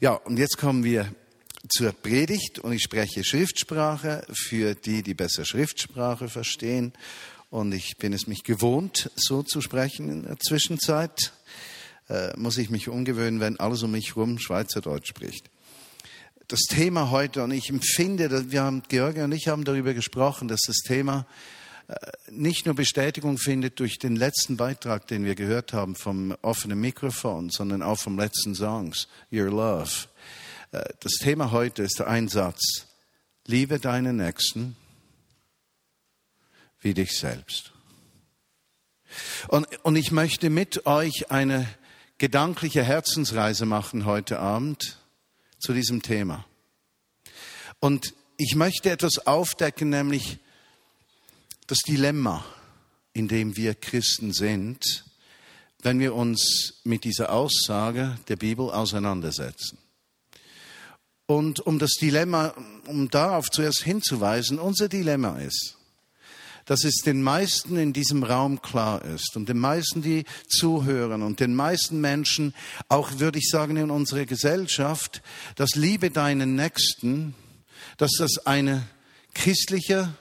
Ja, und jetzt kommen wir zur Predigt und ich spreche Schriftsprache für die, die besser Schriftsprache verstehen. Und ich bin es mich gewohnt, so zu sprechen in der Zwischenzeit. Äh, muss ich mich umgewöhnen, wenn alles um mich herum Schweizerdeutsch spricht. Das Thema heute, und ich empfinde, wir haben, George und ich haben darüber gesprochen, dass das Thema nicht nur Bestätigung findet durch den letzten Beitrag, den wir gehört haben vom offenen Mikrofon, sondern auch vom letzten Songs, Your Love. Äh, das Thema heute ist der Einsatz, liebe deinen Nächsten wie dich selbst. Und, und ich möchte mit euch eine gedankliche Herzensreise machen heute Abend zu diesem Thema. Und ich möchte etwas aufdecken, nämlich das Dilemma, in dem wir Christen sind, wenn wir uns mit dieser Aussage der Bibel auseinandersetzen. Und um das Dilemma, um darauf zuerst hinzuweisen, unser Dilemma ist, dass es den meisten in diesem Raum klar ist und den meisten, die zuhören und den meisten Menschen, auch würde ich sagen in unserer Gesellschaft, dass Liebe deinen Nächsten, dass das eine christliche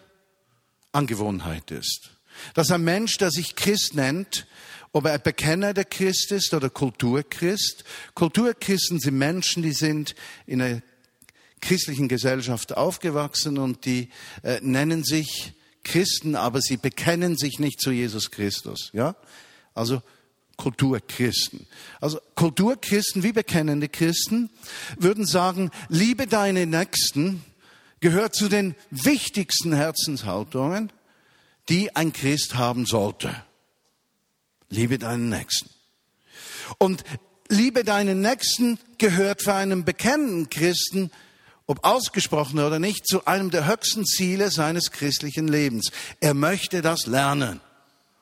Angewohnheit ist. Dass ein Mensch, der sich Christ nennt, ob er Bekenner der Christ ist oder Kulturchrist. Kulturchristen sind Menschen, die sind in einer christlichen Gesellschaft aufgewachsen und die äh, nennen sich Christen, aber sie bekennen sich nicht zu Jesus Christus. Ja? Also Kulturchristen. Also Kulturchristen wie bekennende Christen würden sagen, liebe deine Nächsten gehört zu den wichtigsten Herzenshaltungen, die ein Christ haben sollte. Liebe deinen Nächsten. Und liebe deinen Nächsten gehört für einen bekennenden Christen ob ausgesprochen oder nicht, zu einem der höchsten Ziele seines christlichen Lebens. Er möchte das lernen.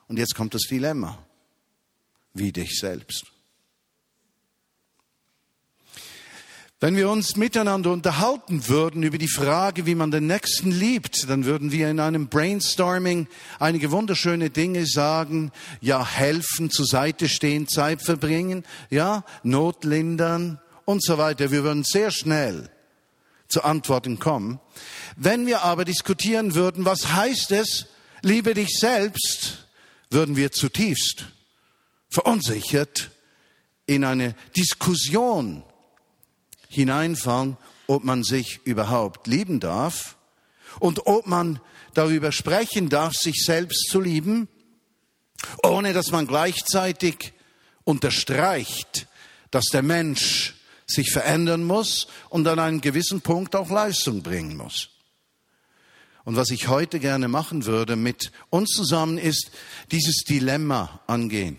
Und jetzt kommt das Dilemma. Wie dich selbst. Wenn wir uns miteinander unterhalten würden über die Frage, wie man den Nächsten liebt, dann würden wir in einem Brainstorming einige wunderschöne Dinge sagen. Ja, helfen, zur Seite stehen, Zeit verbringen, ja, Not lindern und so weiter. Wir würden sehr schnell zu Antworten kommen. Wenn wir aber diskutieren würden, was heißt es, liebe dich selbst, würden wir zutiefst verunsichert in eine Diskussion hineinfallen, ob man sich überhaupt lieben darf und ob man darüber sprechen darf, sich selbst zu lieben, ohne dass man gleichzeitig unterstreicht, dass der Mensch sich verändern muss und an einem gewissen Punkt auch Leistung bringen muss. Und was ich heute gerne machen würde mit uns zusammen ist dieses Dilemma angehen.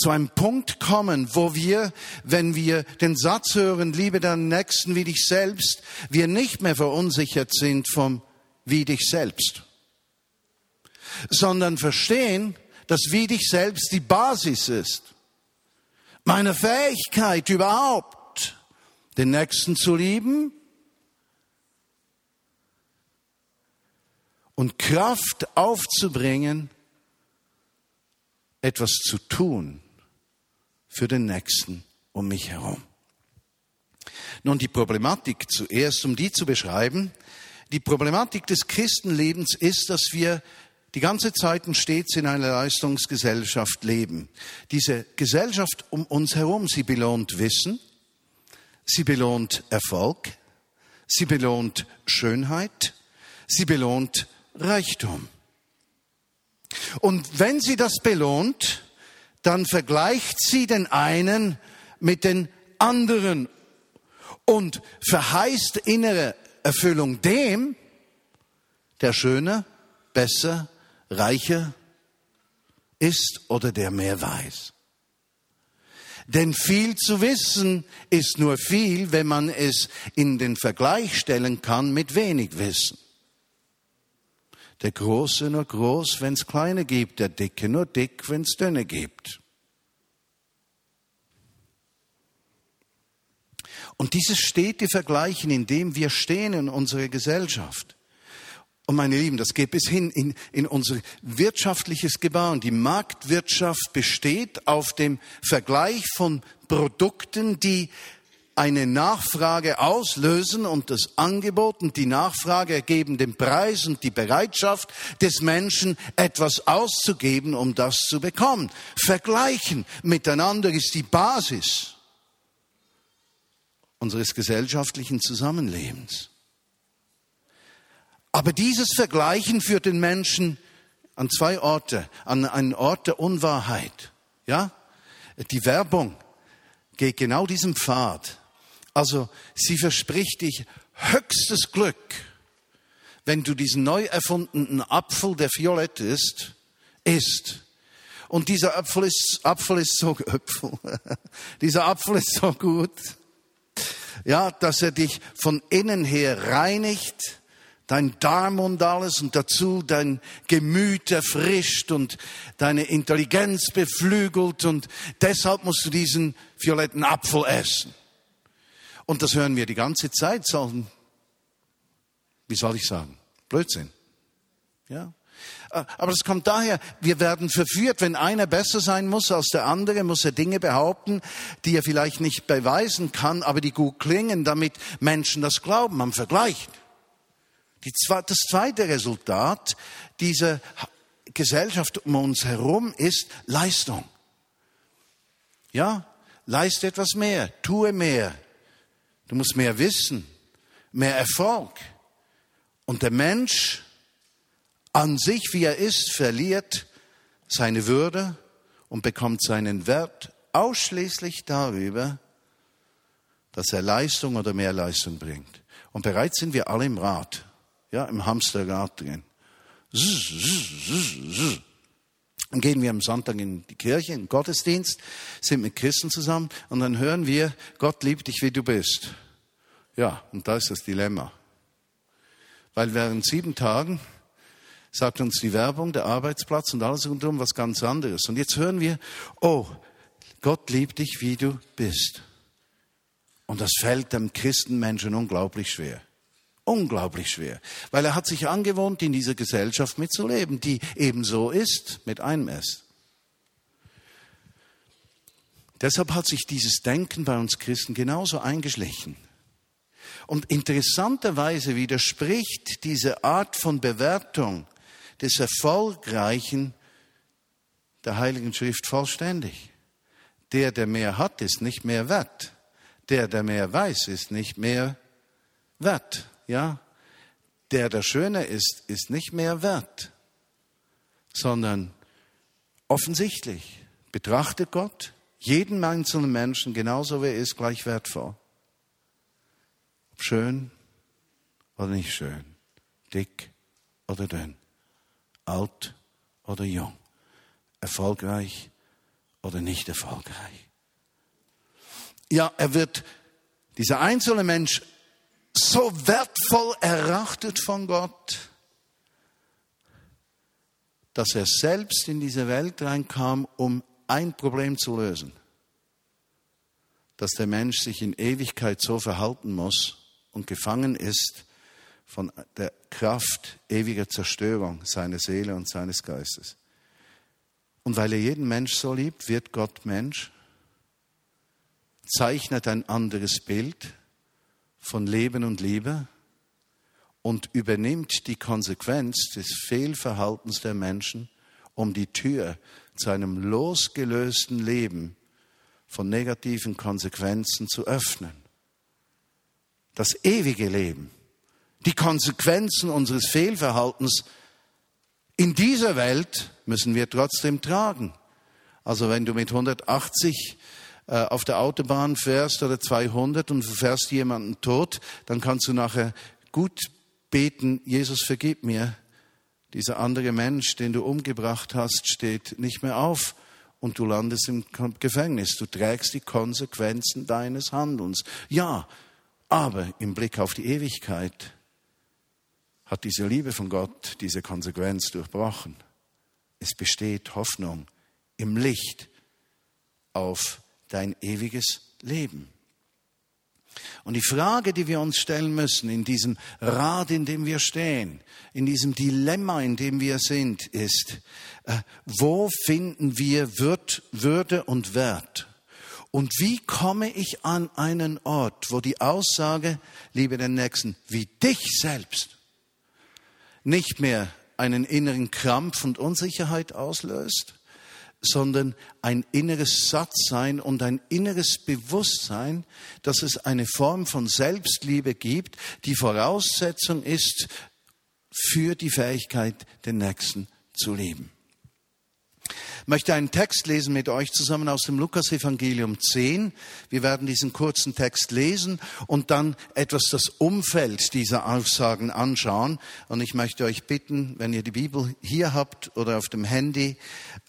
Zu einem Punkt kommen, wo wir, wenn wir den Satz hören, liebe deinen Nächsten wie dich selbst, wir nicht mehr verunsichert sind vom wie dich selbst, sondern verstehen, dass wie dich selbst die Basis ist. Meine Fähigkeit überhaupt den Nächsten zu lieben und Kraft aufzubringen, etwas zu tun für den Nächsten um mich herum. Nun die Problematik zuerst, um die zu beschreiben. Die Problematik des Christenlebens ist, dass wir die ganze Zeit und stets in einer Leistungsgesellschaft leben. Diese Gesellschaft um uns herum, sie belohnt Wissen, Sie belohnt Erfolg, sie belohnt Schönheit, sie belohnt Reichtum. Und wenn sie das belohnt, dann vergleicht sie den einen mit den anderen und verheißt innere Erfüllung dem, der schöner, besser, reicher ist oder der mehr weiß. Denn viel zu wissen ist nur viel, wenn man es in den Vergleich stellen kann mit wenig Wissen. Der Große nur groß, wenn es kleine gibt, der Dicke nur dick, wenn es dünne gibt. Und dieses stete Vergleichen, in dem wir stehen in unserer Gesellschaft, und meine Lieben, das geht bis hin in, in unser wirtschaftliches Gebauen. Die Marktwirtschaft besteht auf dem Vergleich von Produkten, die eine Nachfrage auslösen und das Angebot und die Nachfrage ergeben den Preis und die Bereitschaft des Menschen, etwas auszugeben, um das zu bekommen. Vergleichen miteinander ist die Basis unseres gesellschaftlichen Zusammenlebens. Aber dieses Vergleichen führt den Menschen an zwei Orte, an einen Ort der Unwahrheit. Ja? Die Werbung geht genau diesem Pfad. Also sie verspricht dich höchstes Glück, wenn du diesen neu erfundenen Apfel, der violett ist, isst. Und dieser Apfel ist, Apfel ist so, Apfel, dieser Apfel ist so gut, ja, dass er dich von innen her reinigt, dein Darm und alles und dazu dein Gemüt erfrischt und deine Intelligenz beflügelt und deshalb musst du diesen violetten Apfel essen. Und das hören wir die ganze Zeit, so, wie soll ich sagen, Blödsinn. Ja. Aber es kommt daher, wir werden verführt, wenn einer besser sein muss als der andere, muss er Dinge behaupten, die er vielleicht nicht beweisen kann, aber die gut klingen, damit Menschen das glauben. Man vergleicht. Das zweite Resultat dieser Gesellschaft um uns herum ist Leistung. Ja, leiste etwas mehr, tue mehr. Du musst mehr wissen, mehr Erfolg. Und der Mensch an sich, wie er ist, verliert seine Würde und bekommt seinen Wert ausschließlich darüber, dass er Leistung oder mehr Leistung bringt. Und bereits sind wir alle im Rat ja, im Hamsterrad drin. Dann gehen wir am Sonntag in die Kirche, in den Gottesdienst, sind mit Christen zusammen und dann hören wir, Gott liebt dich, wie du bist. Ja, und da ist das Dilemma. Weil während sieben Tagen sagt uns die Werbung, der Arbeitsplatz und alles rundherum was ganz anderes. Und jetzt hören wir, oh, Gott liebt dich, wie du bist. Und das fällt dem Christenmenschen unglaublich schwer. Unglaublich schwer, weil er hat sich angewohnt, in dieser Gesellschaft mitzuleben, die ebenso ist mit einem S. Deshalb hat sich dieses Denken bei uns Christen genauso eingeschlichen. Und interessanterweise widerspricht diese Art von Bewertung des Erfolgreichen der Heiligen Schrift vollständig. Der, der mehr hat, ist nicht mehr wert. Der, der mehr weiß, ist nicht mehr wert ja, der der Schöne ist, ist nicht mehr wert, sondern offensichtlich betrachtet Gott jeden einzelnen Menschen genauso wie er ist gleich wertvoll. Ob schön oder nicht schön, dick oder dünn, alt oder jung, erfolgreich oder nicht erfolgreich. Ja, er wird, dieser einzelne Mensch so wertvoll erachtet von Gott, dass er selbst in diese Welt reinkam, um ein Problem zu lösen. Dass der Mensch sich in Ewigkeit so verhalten muss und gefangen ist von der Kraft ewiger Zerstörung seiner Seele und seines Geistes. Und weil er jeden Mensch so liebt, wird Gott Mensch, zeichnet ein anderes Bild von Leben und Liebe und übernimmt die Konsequenz des Fehlverhaltens der Menschen, um die Tür zu einem losgelösten Leben von negativen Konsequenzen zu öffnen. Das ewige Leben, die Konsequenzen unseres Fehlverhaltens in dieser Welt müssen wir trotzdem tragen. Also wenn du mit 180 äh, auf der Autobahn fährst oder 200 und du fährst jemanden tot, dann kannst du nachher gut beten, Jesus vergib mir. Dieser andere Mensch, den du umgebracht hast, steht nicht mehr auf und du landest im Gefängnis. Du trägst die Konsequenzen deines Handelns. Ja, aber im Blick auf die Ewigkeit hat diese Liebe von Gott diese Konsequenz durchbrochen. Es besteht Hoffnung im Licht auf dein ewiges Leben. Und die Frage, die wir uns stellen müssen in diesem Rad, in dem wir stehen, in diesem Dilemma, in dem wir sind, ist, äh, wo finden wir Würde und Wert? Und wie komme ich an einen Ort, wo die Aussage, liebe den Nächsten, wie dich selbst, nicht mehr einen inneren Krampf und Unsicherheit auslöst, sondern ein inneres Sattsein und ein inneres Bewusstsein, dass es eine Form von Selbstliebe gibt, die Voraussetzung ist für die Fähigkeit, den Nächsten zu lieben. Ich möchte einen Text lesen mit euch zusammen aus dem Lukas-Evangelium 10. Wir werden diesen kurzen Text lesen und dann etwas das Umfeld dieser Aussagen anschauen. Und ich möchte euch bitten, wenn ihr die Bibel hier habt oder auf dem Handy,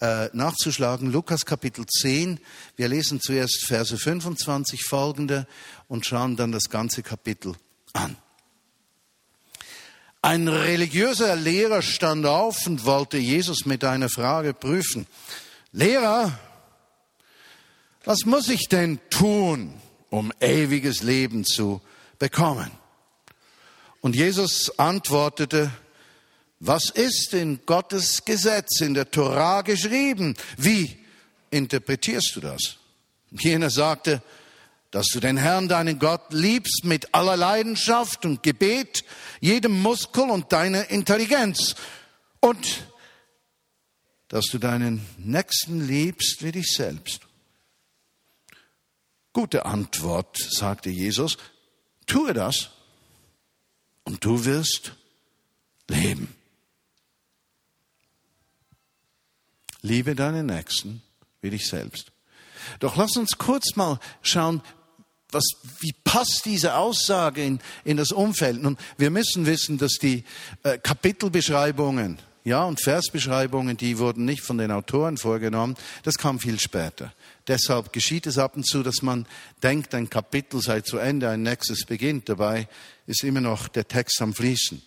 äh, nachzuschlagen. Lukas Kapitel 10. Wir lesen zuerst Verse 25 folgende und schauen dann das ganze Kapitel an. Ein religiöser Lehrer stand auf und wollte Jesus mit einer Frage prüfen. Lehrer, was muss ich denn tun, um ewiges Leben zu bekommen? Und Jesus antwortete, was ist in Gottes Gesetz, in der Torah geschrieben? Wie interpretierst du das? Jener sagte, dass du den Herrn, deinen Gott, liebst mit aller Leidenschaft und Gebet, jedem Muskel und deiner Intelligenz und dass du deinen Nächsten liebst wie dich selbst. Gute Antwort, sagte Jesus, tue das und du wirst leben. Liebe deinen Nächsten wie dich selbst. Doch lass uns kurz mal schauen, was, wie passt diese Aussage in, in das Umfeld? Nun, wir müssen wissen, dass die äh, Kapitelbeschreibungen, ja, und Versbeschreibungen, die wurden nicht von den Autoren vorgenommen. Das kam viel später. Deshalb geschieht es ab und zu, dass man denkt, ein Kapitel sei zu Ende, ein nächstes beginnt. Dabei ist immer noch der Text am Fließen.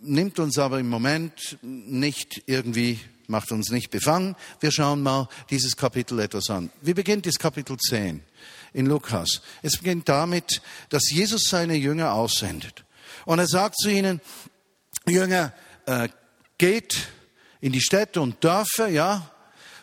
Nimmt uns aber im Moment nicht irgendwie, macht uns nicht befangen. Wir schauen mal dieses Kapitel etwas an. Wie beginnt das Kapitel 10? In Lukas. Es beginnt damit, dass Jesus seine Jünger aussendet. Und er sagt zu ihnen, Jünger, äh, geht in die Städte und Dörfer, ja,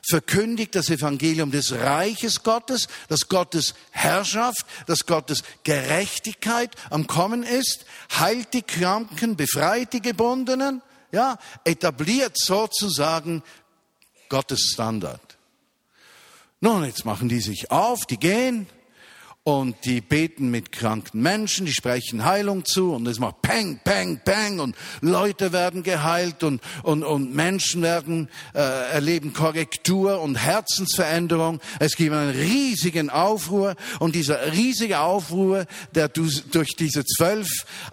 verkündigt das Evangelium des Reiches Gottes, dass Gottes Herrschaft, dass Gottes Gerechtigkeit am Kommen ist, heilt die Kranken, befreit die Gebundenen, ja, etabliert sozusagen Gottes Standard. Nun, jetzt machen die sich auf, die gehen, und die beten mit kranken Menschen, die sprechen Heilung zu und es macht Peng, Peng, Peng und Leute werden geheilt und, und, und Menschen werden äh, erleben Korrektur und Herzensveränderung. Es gibt einen riesigen Aufruhr und dieser riesige Aufruhr, der durch diese zwölf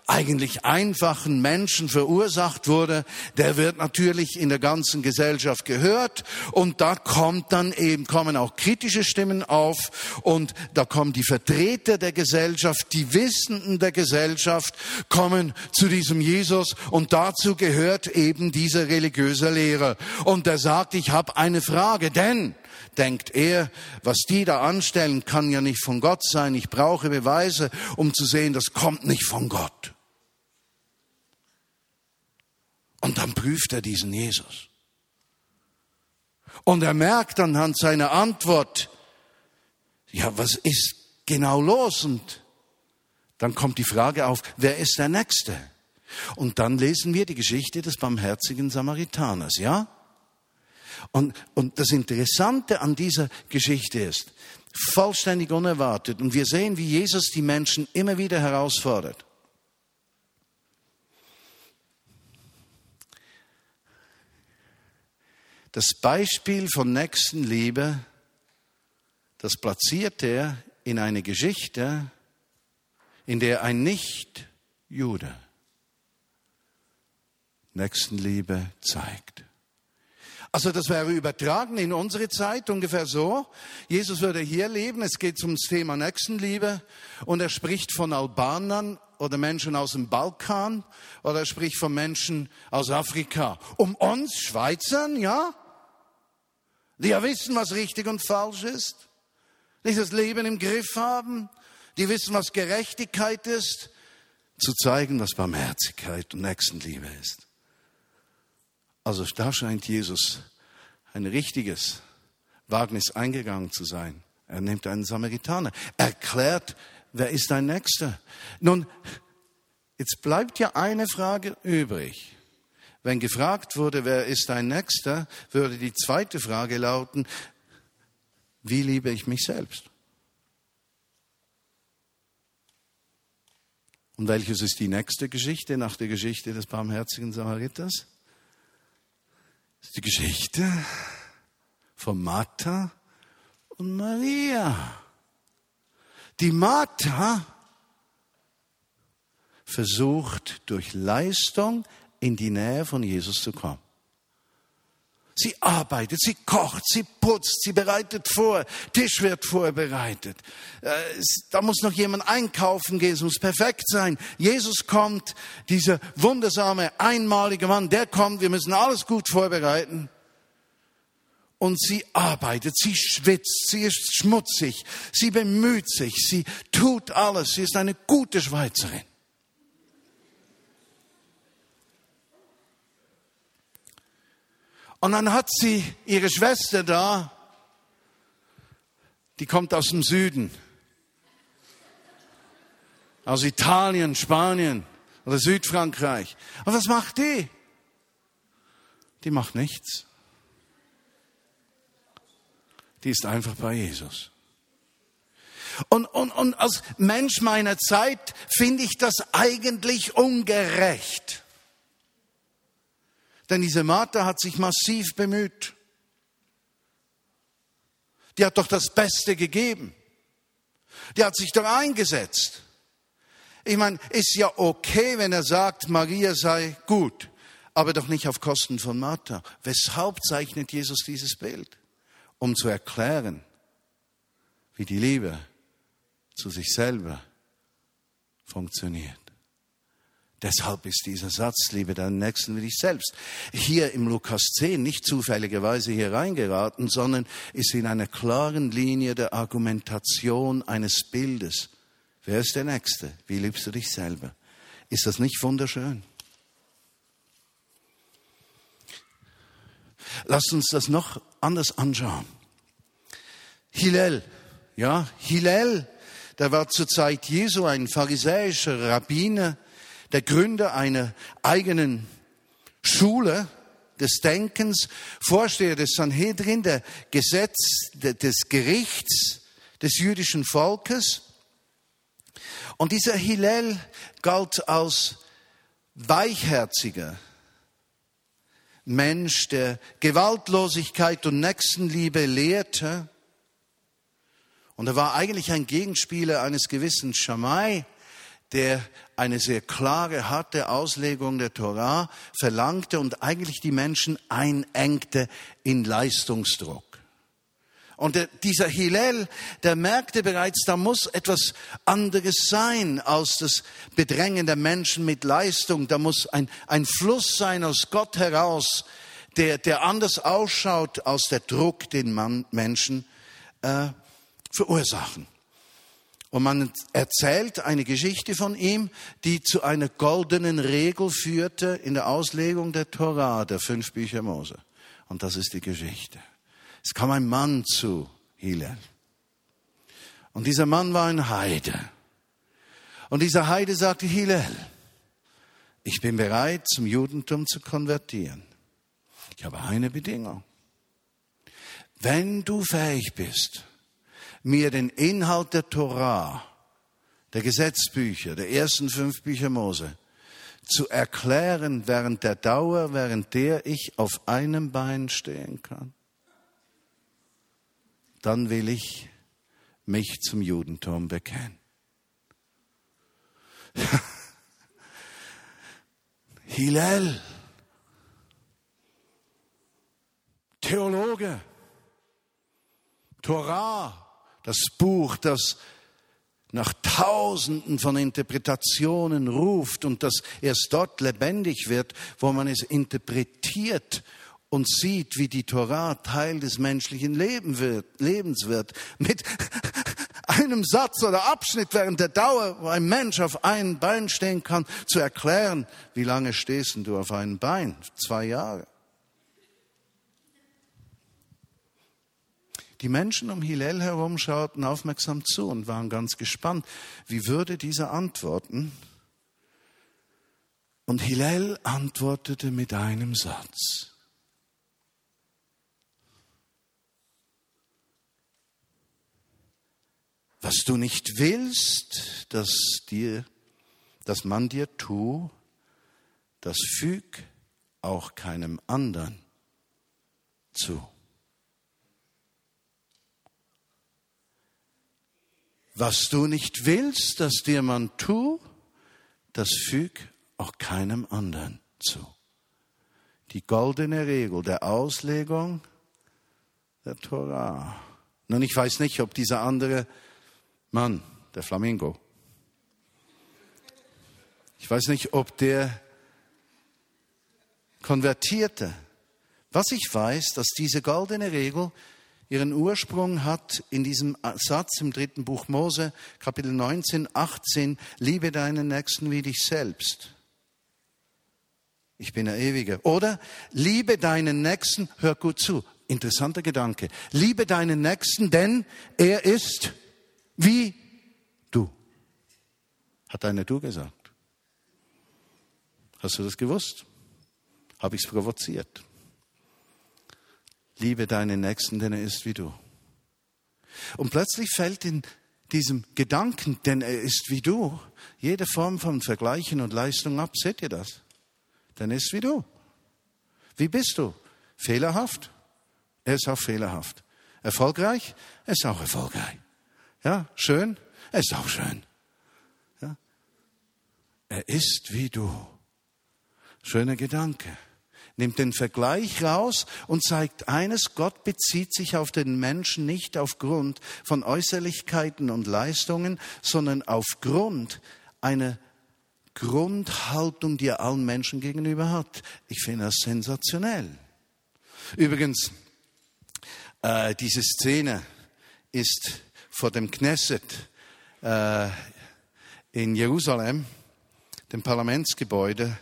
eigentlich einfachen Menschen verursacht wurde, der wird natürlich in der ganzen Gesellschaft gehört und da kommt dann eben, kommen auch kritische Stimmen auf und da kommen die Vertreter der Gesellschaft, die Wissenden der Gesellschaft kommen zu diesem Jesus und dazu gehört eben dieser religiöse Lehrer. Und er sagt, ich habe eine Frage, denn denkt er, was die da anstellen, kann ja nicht von Gott sein. Ich brauche Beweise, um zu sehen, das kommt nicht von Gott. Und dann prüft er diesen Jesus. Und er merkt anhand seiner Antwort, ja, was ist genau los und dann kommt die Frage auf, wer ist der Nächste? Und dann lesen wir die Geschichte des barmherzigen Samaritaners, ja? Und, und das Interessante an dieser Geschichte ist, vollständig unerwartet, und wir sehen, wie Jesus die Menschen immer wieder herausfordert. Das Beispiel von Nächstenliebe, das platziert er in eine Geschichte, in der ein Nicht-Jude Nächstenliebe zeigt. Also das wäre übertragen in unsere Zeit ungefähr so. Jesus würde hier leben, es geht ums Thema Nächstenliebe und er spricht von Albanern oder Menschen aus dem Balkan oder er spricht von Menschen aus Afrika. Um uns Schweizern, ja? Die ja wissen, was richtig und falsch ist die das Leben im Griff haben, die wissen, was Gerechtigkeit ist, zu zeigen, was Barmherzigkeit und Nächstenliebe ist. Also da scheint Jesus ein richtiges Wagnis eingegangen zu sein, Er nimmt einen Samaritaner, erklärt, wer ist dein Nächster? Nun, jetzt bleibt ja eine Frage übrig. Wenn gefragt wurde, wer ist dein Nächster, würde die zweite Frage lauten, wie liebe ich mich selbst? Und welches ist die nächste Geschichte nach der Geschichte des barmherzigen Samariters? Das ist die Geschichte von Martha und Maria. Die Martha versucht durch Leistung in die Nähe von Jesus zu kommen. Sie arbeitet, sie kocht, sie putzt, sie bereitet vor, Tisch wird vorbereitet. Äh, da muss noch jemand einkaufen gehen, es muss perfekt sein. Jesus kommt, dieser wundersame, einmalige Mann, der kommt, wir müssen alles gut vorbereiten. Und sie arbeitet, sie schwitzt, sie ist schmutzig, sie bemüht sich, sie tut alles, sie ist eine gute Schweizerin. Und dann hat sie ihre Schwester da, die kommt aus dem Süden, aus Italien, Spanien oder Südfrankreich. Und was macht die? Die macht nichts. Die ist einfach bei Jesus. Und, und, und als Mensch meiner Zeit finde ich das eigentlich ungerecht. Denn diese Martha hat sich massiv bemüht. Die hat doch das Beste gegeben. Die hat sich doch eingesetzt. Ich meine, ist ja okay, wenn er sagt, Maria sei gut, aber doch nicht auf Kosten von Martha. Weshalb zeichnet Jesus dieses Bild? Um zu erklären, wie die Liebe zu sich selber funktioniert. Deshalb ist dieser Satz, liebe deinen Nächsten wie dich selbst, hier im Lukas 10 nicht zufälligerweise hier reingeraten, sondern ist in einer klaren Linie der Argumentation eines Bildes. Wer ist der Nächste? Wie liebst du dich selber? Ist das nicht wunderschön? Lasst uns das noch anders anschauen. Hillel, ja, Hillel, der war zur Zeit Jesu ein pharisäischer Rabbiner, der Gründer einer eigenen Schule des Denkens, Vorsteher des Sanhedrin, der Gesetz, des Gerichts des jüdischen Volkes. Und dieser Hillel galt als weichherziger Mensch, der Gewaltlosigkeit und Nächstenliebe lehrte. Und er war eigentlich ein Gegenspieler eines gewissen Schamai, der eine sehr klare, harte Auslegung der Torah verlangte und eigentlich die Menschen einengte in Leistungsdruck. Und der, dieser Hillel, der merkte bereits, da muss etwas anderes sein als das Bedrängen der Menschen mit Leistung. Da muss ein, ein Fluss sein aus Gott heraus, der, der anders ausschaut als der Druck, den man Menschen äh, verursachen. Und man erzählt eine Geschichte von ihm, die zu einer goldenen Regel führte in der Auslegung der Torah, der fünf Bücher Mose. Und das ist die Geschichte. Es kam ein Mann zu Hillel. Und dieser Mann war ein Heide. Und dieser Heide sagte Hillel, ich bin bereit, zum Judentum zu konvertieren. Ich habe eine Bedingung. Wenn du fähig bist, mir den Inhalt der Torah, der Gesetzbücher, der ersten fünf Bücher Mose, zu erklären während der Dauer, während der ich auf einem Bein stehen kann, dann will ich mich zum Judentum bekennen. Hillel, Theologe, Torah, das Buch, das nach Tausenden von Interpretationen ruft und das erst dort lebendig wird, wo man es interpretiert und sieht, wie die Torah Teil des menschlichen Lebens wird. Mit einem Satz oder Abschnitt während der Dauer, wo ein Mensch auf einem Bein stehen kann, zu erklären, wie lange stehst du auf einem Bein? Zwei Jahre. Die Menschen um Hillel herum schauten aufmerksam zu und waren ganz gespannt, wie würde dieser antworten. Und Hillel antwortete mit einem Satz. Was du nicht willst, dass dir, dass man dir tu, das füg auch keinem anderen zu. Was du nicht willst, dass dir man tu, das füg auch keinem anderen zu. Die goldene Regel der Auslegung der Torah. Nun, ich weiß nicht, ob dieser andere Mann, der Flamingo, ich weiß nicht, ob der konvertierte. Was ich weiß, dass diese goldene Regel ihren Ursprung hat in diesem Satz im dritten Buch Mose, Kapitel 19, 18, liebe deinen Nächsten wie dich selbst. Ich bin der Ewige. Oder liebe deinen Nächsten, hör gut zu, interessanter Gedanke. Liebe deinen Nächsten, denn er ist wie du. Hat einer du gesagt. Hast du das gewusst? Habe ich es provoziert? Liebe deinen Nächsten, denn er ist wie du. Und plötzlich fällt in diesem Gedanken, denn er ist wie du, jede Form von Vergleichen und Leistung ab. Seht ihr das? Denn er ist wie du. Wie bist du? Fehlerhaft? Er ist auch fehlerhaft. Erfolgreich? Er ist auch erfolgreich. Ja, schön? Er ist auch schön. Ja? Er ist wie du. Schöner Gedanke nimmt den Vergleich raus und zeigt eines, Gott bezieht sich auf den Menschen nicht aufgrund von Äußerlichkeiten und Leistungen, sondern aufgrund einer Grundhaltung, die er allen Menschen gegenüber hat. Ich finde das sensationell. Übrigens, äh, diese Szene ist vor dem Knesset äh, in Jerusalem, dem Parlamentsgebäude,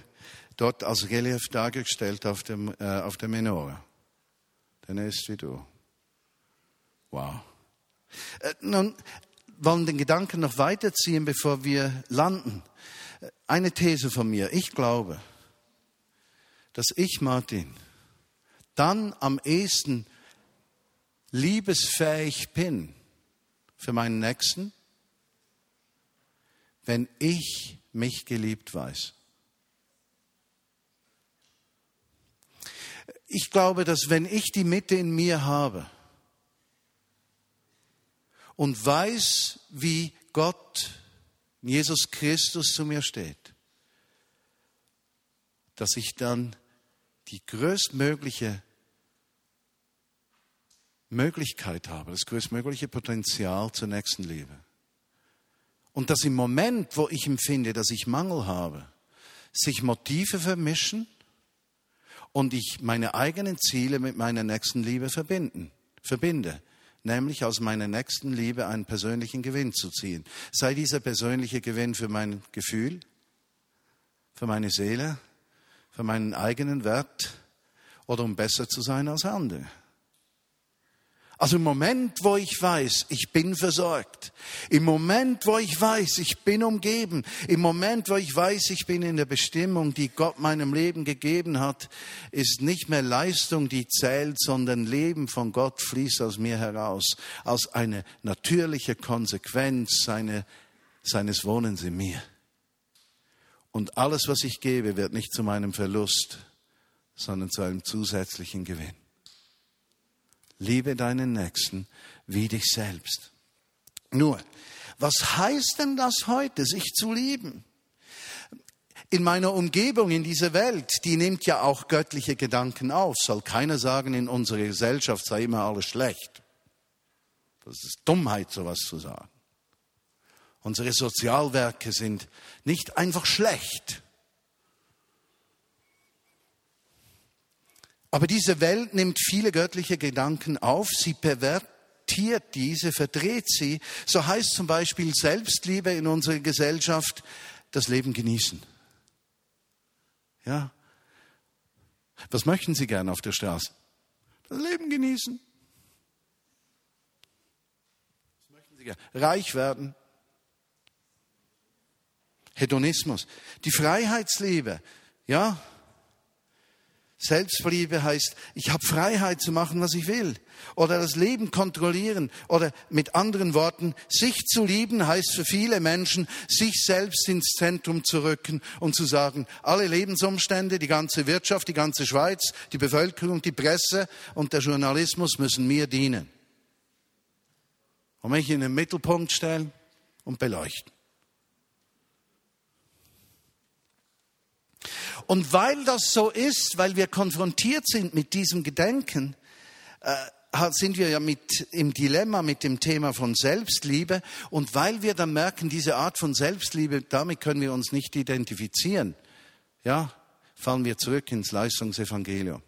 dort als Relief dargestellt auf, dem, äh, auf der Menorah. Denn er ist wie du. Wow. Äh, nun wollen den Gedanken noch weiterziehen, bevor wir landen. Äh, eine These von mir. Ich glaube, dass ich, Martin, dann am ehesten liebesfähig bin für meinen Nächsten, wenn ich mich geliebt weiß. Ich glaube, dass wenn ich die Mitte in mir habe und weiß, wie Gott, Jesus Christus zu mir steht, dass ich dann die größtmögliche Möglichkeit habe, das größtmögliche Potenzial zur nächsten Liebe. Und dass im Moment, wo ich empfinde, dass ich Mangel habe, sich Motive vermischen, und ich meine eigenen Ziele mit meiner nächsten Liebe verbinden, verbinde, nämlich aus meiner nächsten Liebe einen persönlichen Gewinn zu ziehen. Sei dieser persönliche Gewinn für mein Gefühl, für meine Seele, für meinen eigenen Wert oder um besser zu sein als andere. Also im Moment, wo ich weiß, ich bin versorgt, im Moment, wo ich weiß, ich bin umgeben, im Moment, wo ich weiß, ich bin in der Bestimmung, die Gott meinem Leben gegeben hat, ist nicht mehr Leistung, die zählt, sondern Leben von Gott fließt aus mir heraus, als eine natürliche Konsequenz seine, seines Wohnens in mir. Und alles, was ich gebe, wird nicht zu meinem Verlust, sondern zu einem zusätzlichen Gewinn. Liebe deinen Nächsten wie dich selbst. Nur, was heißt denn das heute, sich zu lieben? In meiner Umgebung, in dieser Welt, die nimmt ja auch göttliche Gedanken auf. Soll keiner sagen, in unserer Gesellschaft sei immer alles schlecht. Das ist Dummheit, sowas zu sagen. Unsere Sozialwerke sind nicht einfach schlecht. Aber diese Welt nimmt viele göttliche Gedanken auf, sie pervertiert diese, verdreht sie. So heißt zum Beispiel Selbstliebe in unserer Gesellschaft das Leben genießen. Ja. Was möchten Sie gern auf der Straße? Das Leben genießen. reich werden. Hedonismus. Die Freiheitsliebe, ja. Selbstliebe heißt, ich habe Freiheit zu machen, was ich will. Oder das Leben kontrollieren. Oder mit anderen Worten, sich zu lieben heißt für viele Menschen, sich selbst ins Zentrum zu rücken und zu sagen, alle Lebensumstände, die ganze Wirtschaft, die ganze Schweiz, die Bevölkerung, die Presse und der Journalismus müssen mir dienen. Und mich in den Mittelpunkt stellen und beleuchten. Und weil das so ist, weil wir konfrontiert sind mit diesem Gedenken, äh, sind wir ja mit, im Dilemma mit dem Thema von Selbstliebe. Und weil wir dann merken, diese Art von Selbstliebe, damit können wir uns nicht identifizieren, ja, fallen wir zurück ins Leistungsevangelium.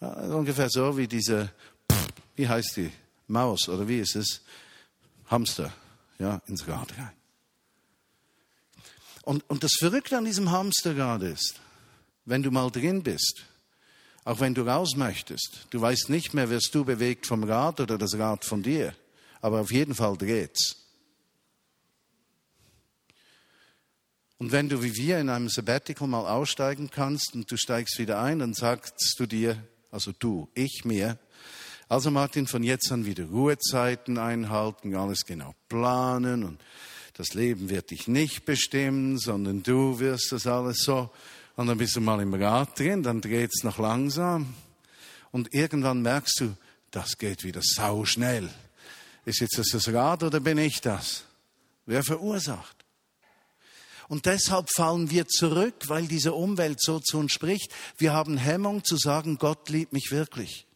Ja, ungefähr so wie diese, wie heißt die, Maus oder wie ist es? Hamster, ja, ins Rad rein. Und, und das Verrückte an diesem Hamsterrad ist, wenn du mal drin bist, auch wenn du raus möchtest, du weißt nicht mehr, wirst du bewegt vom Rad oder das Rad von dir, aber auf jeden Fall dreht's. Und wenn du wie wir in einem Sabbatical mal aussteigen kannst und du steigst wieder ein, dann sagst du dir, also du, ich mir, also Martin, von jetzt an wieder Ruhezeiten einhalten, alles genau planen und das Leben wird dich nicht bestimmen, sondern du wirst das alles so. Und dann bist du mal im Rad drin, dann dreht es noch langsam. Und irgendwann merkst du, das geht wieder sau schnell. Ist jetzt das das Rad oder bin ich das? Wer verursacht? Und deshalb fallen wir zurück, weil diese Umwelt so zu uns spricht. Wir haben Hemmung zu sagen, Gott liebt mich wirklich.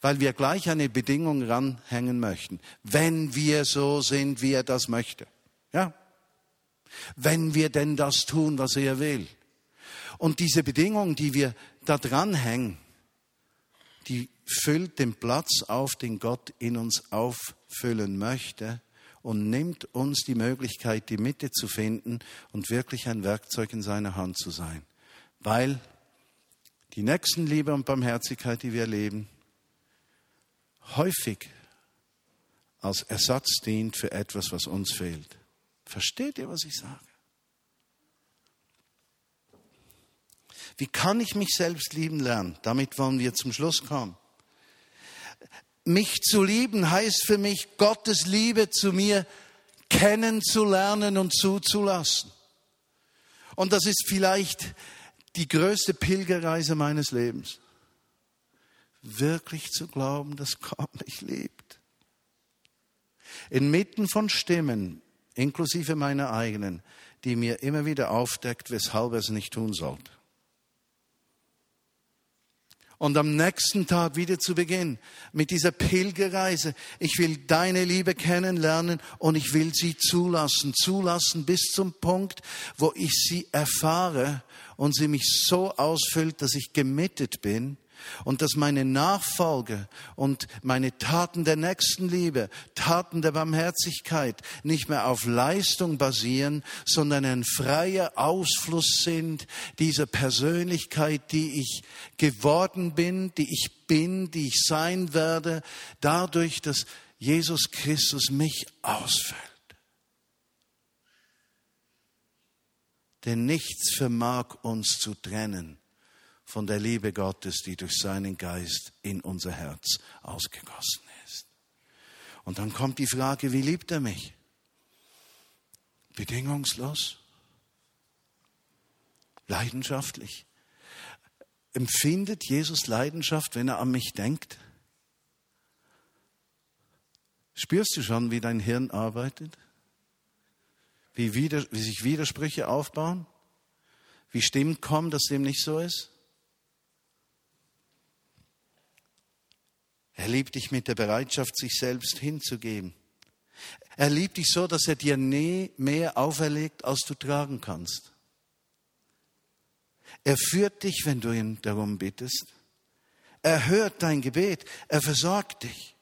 Weil wir gleich eine Bedingung ranhängen möchten. Wenn wir so sind, wie er das möchte. Ja? Wenn wir denn das tun, was er will. Und diese Bedingung, die wir da dranhängen, die füllt den Platz auf, den Gott in uns auffüllen möchte und nimmt uns die Möglichkeit, die Mitte zu finden und wirklich ein Werkzeug in seiner Hand zu sein. Weil die Nächstenliebe und Barmherzigkeit, die wir erleben, häufig als Ersatz dient für etwas, was uns fehlt. Versteht ihr, was ich sage? Wie kann ich mich selbst lieben lernen? Damit wollen wir zum Schluss kommen. Mich zu lieben heißt für mich, Gottes Liebe zu mir kennenzulernen und zuzulassen. Und das ist vielleicht die größte Pilgerreise meines Lebens. Wirklich zu glauben, dass Gott mich liebt. Inmitten von Stimmen, inklusive meiner eigenen, die mir immer wieder aufdeckt, weshalb es nicht tun sollte. Und am nächsten Tag wieder zu beginnen mit dieser Pilgerreise. Ich will deine Liebe kennenlernen und ich will sie zulassen, zulassen bis zum Punkt, wo ich sie erfahre und sie mich so ausfüllt, dass ich gemittet bin und dass meine Nachfolge und meine Taten der Nächstenliebe, Taten der Barmherzigkeit nicht mehr auf Leistung basieren, sondern ein freier Ausfluss sind dieser Persönlichkeit, die ich geworden bin, die ich bin, die ich sein werde, dadurch, dass Jesus Christus mich ausfüllt. Denn nichts vermag uns zu trennen von der Liebe Gottes, die durch seinen Geist in unser Herz ausgegossen ist. Und dann kommt die Frage, wie liebt er mich? Bedingungslos? Leidenschaftlich? Empfindet Jesus Leidenschaft, wenn er an mich denkt? Spürst du schon, wie dein Hirn arbeitet? Wie, wieder, wie sich Widersprüche aufbauen? Wie Stimmen kommen, dass dem nicht so ist? Er liebt dich mit der Bereitschaft, sich selbst hinzugeben. Er liebt dich so, dass er dir nie mehr auferlegt, als du tragen kannst. Er führt dich, wenn du ihn darum bittest. Er hört dein Gebet. Er versorgt dich.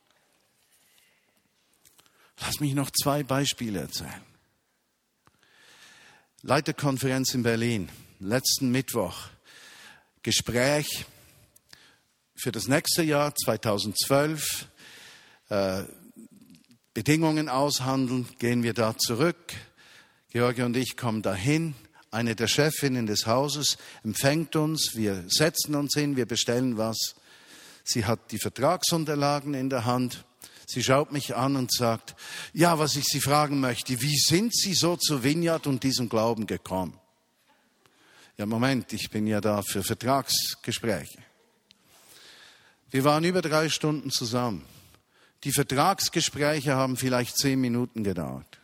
Lass mich noch zwei Beispiele erzählen. Leiterkonferenz in Berlin, letzten Mittwoch. Gespräch für das nächste Jahr 2012. Äh, Bedingungen aushandeln, gehen wir da zurück. George und ich kommen dahin. Eine der Chefinnen des Hauses empfängt uns. Wir setzen uns hin, wir bestellen was. Sie hat die Vertragsunterlagen in der Hand. Sie schaut mich an und sagt, ja, was ich Sie fragen möchte, wie sind Sie so zu Vineyard und diesem Glauben gekommen? Ja, Moment, ich bin ja da für Vertragsgespräche. Wir waren über drei Stunden zusammen. Die Vertragsgespräche haben vielleicht zehn Minuten gedauert.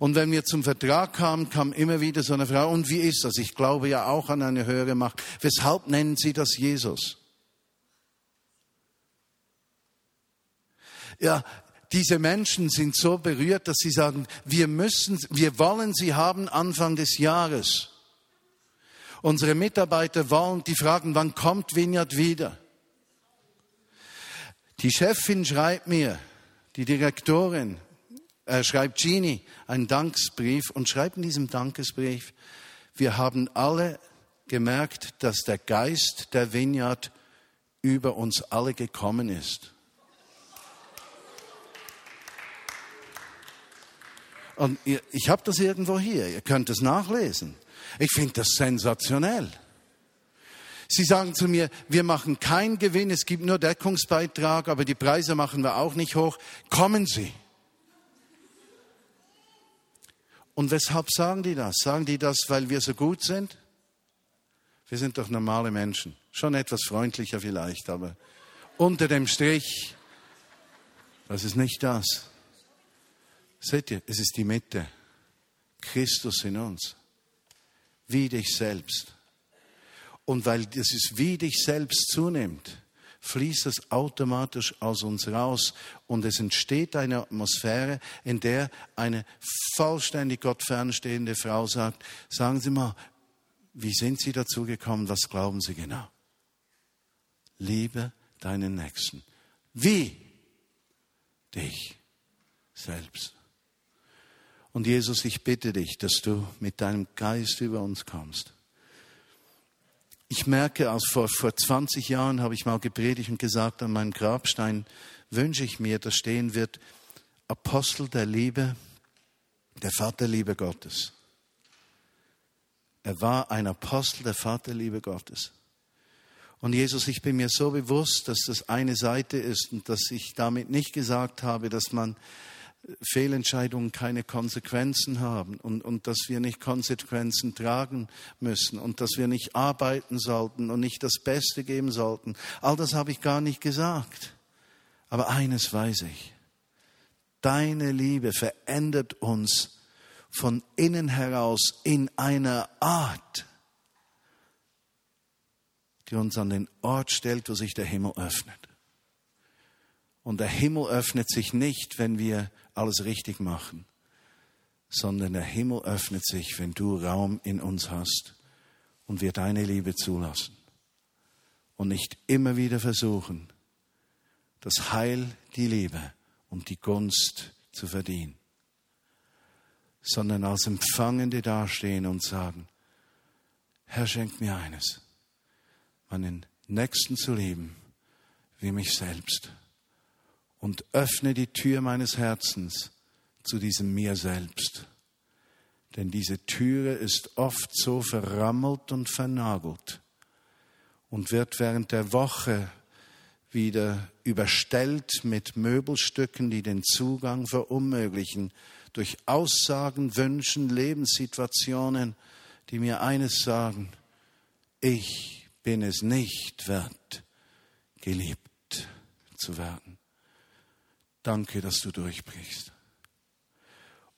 Und wenn wir zum Vertrag kamen, kam immer wieder so eine Frau, und wie ist das? Ich glaube ja auch an eine höhere Macht. Weshalb nennen Sie das Jesus? Ja, diese Menschen sind so berührt, dass sie sagen, wir müssen, wir wollen sie haben Anfang des Jahres. Unsere Mitarbeiter wollen, die fragen, wann kommt Vineyard wieder? Die Chefin schreibt mir, die Direktorin, äh, schreibt Genie einen Dankesbrief und schreibt in diesem Dankesbrief, wir haben alle gemerkt, dass der Geist der Vineyard über uns alle gekommen ist. Und ich habe das irgendwo hier, ihr könnt es nachlesen. Ich finde das sensationell. Sie sagen zu mir, wir machen keinen Gewinn, es gibt nur Deckungsbeitrag, aber die Preise machen wir auch nicht hoch. Kommen Sie. Und weshalb sagen die das? Sagen die das, weil wir so gut sind? Wir sind doch normale Menschen. Schon etwas freundlicher vielleicht, aber unter dem Strich, das ist nicht das. Seht ihr, es ist die Mitte. Christus in uns. Wie dich selbst. Und weil dieses wie dich selbst zunimmt, fließt es automatisch aus uns raus und es entsteht eine Atmosphäre, in der eine vollständig Gott fernstehende Frau sagt, sagen Sie mal, wie sind Sie dazu gekommen, was glauben Sie genau? Liebe deinen Nächsten. Wie dich selbst. Und Jesus, ich bitte dich, dass du mit deinem Geist über uns kommst. Ich merke, als vor, vor 20 Jahren habe ich mal gepredigt und gesagt, an meinem Grabstein wünsche ich mir, dass stehen wird, Apostel der Liebe, der Vaterliebe Gottes. Er war ein Apostel der Vaterliebe Gottes. Und Jesus, ich bin mir so bewusst, dass das eine Seite ist und dass ich damit nicht gesagt habe, dass man Fehlentscheidungen keine Konsequenzen haben und, und dass wir nicht Konsequenzen tragen müssen und dass wir nicht arbeiten sollten und nicht das Beste geben sollten. All das habe ich gar nicht gesagt. Aber eines weiß ich. Deine Liebe verändert uns von innen heraus in einer Art, die uns an den Ort stellt, wo sich der Himmel öffnet. Und der Himmel öffnet sich nicht, wenn wir alles richtig machen, sondern der Himmel öffnet sich, wenn du Raum in uns hast und wir deine Liebe zulassen und nicht immer wieder versuchen, das Heil, die Liebe und die Gunst zu verdienen, sondern als Empfangende dastehen und sagen, Herr, schenk mir eines, meinen Nächsten zu lieben wie mich selbst und öffne die Tür meines Herzens zu diesem mir selbst. Denn diese Türe ist oft so verrammelt und vernagelt und wird während der Woche wieder überstellt mit Möbelstücken, die den Zugang verunmöglichen, durch Aussagen, Wünschen, Lebenssituationen, die mir eines sagen, ich bin es nicht wert, geliebt zu werden. Danke, dass du durchbrichst.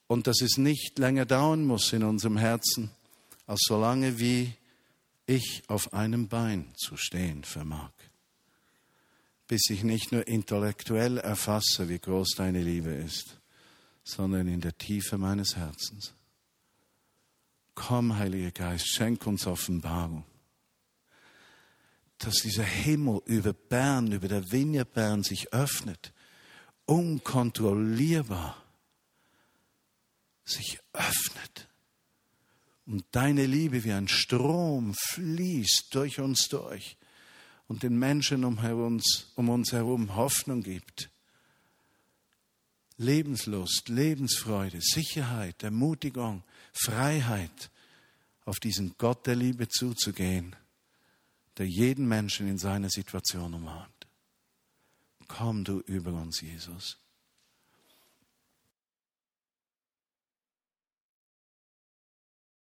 Und dass es nicht länger dauern muss in unserem Herzen, als solange wie ich auf einem Bein zu stehen vermag. Bis ich nicht nur intellektuell erfasse, wie groß deine Liebe ist, sondern in der Tiefe meines Herzens. Komm, Heiliger Geist, schenk uns Offenbarung, dass dieser Himmel über Bern, über der Vineyard Bern sich öffnet unkontrollierbar sich öffnet und deine Liebe wie ein Strom fließt durch uns durch und den Menschen um uns, um uns herum Hoffnung gibt Lebenslust, Lebensfreude, Sicherheit, Ermutigung, Freiheit, auf diesen Gott der Liebe zuzugehen, der jeden Menschen in seiner Situation umarmt. Komm du über uns, Jesus.